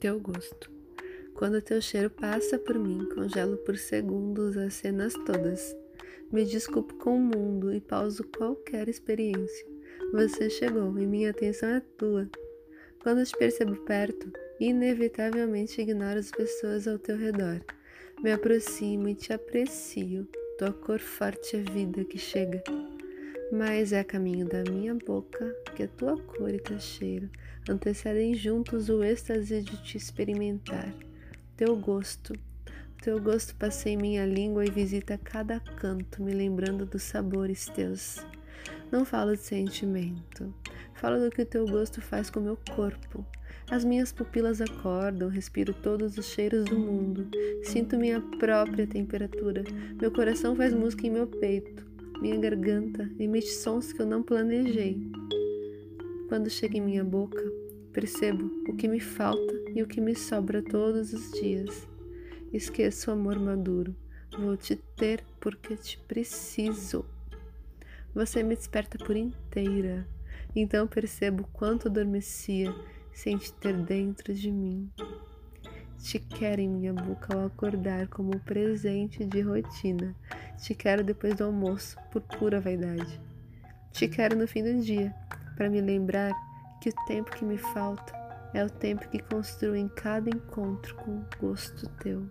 Teu gosto. Quando teu cheiro passa por mim, congelo por segundos as cenas todas. Me desculpo com o mundo e pauso qualquer experiência. Você chegou e minha atenção é tua. Quando te percebo perto, inevitavelmente ignoro as pessoas ao teu redor. Me aproximo e te aprecio. Tua cor forte é vida que chega. Mas é a caminho da minha boca que a tua cor e teu cheiro antecedem juntos o êxtase de te experimentar. Teu gosto, teu gosto passei minha língua e visita cada canto, me lembrando dos sabores teus. Não falo de sentimento, falo do que o teu gosto faz com meu corpo. As minhas pupilas acordam, respiro todos os cheiros do mundo, sinto minha própria temperatura, meu coração faz música em meu peito. Minha garganta emite sons que eu não planejei. Quando chega em minha boca, percebo o que me falta e o que me sobra todos os dias. Esqueço o amor maduro. Vou te ter porque te preciso. Você me desperta por inteira. Então percebo quanto adormecia sem te ter dentro de mim. Te quero em minha boca ao acordar como presente de rotina. Te quero depois do almoço, por pura vaidade. Te quero no fim do dia, para me lembrar que o tempo que me falta é o tempo que construo em cada encontro com o gosto teu.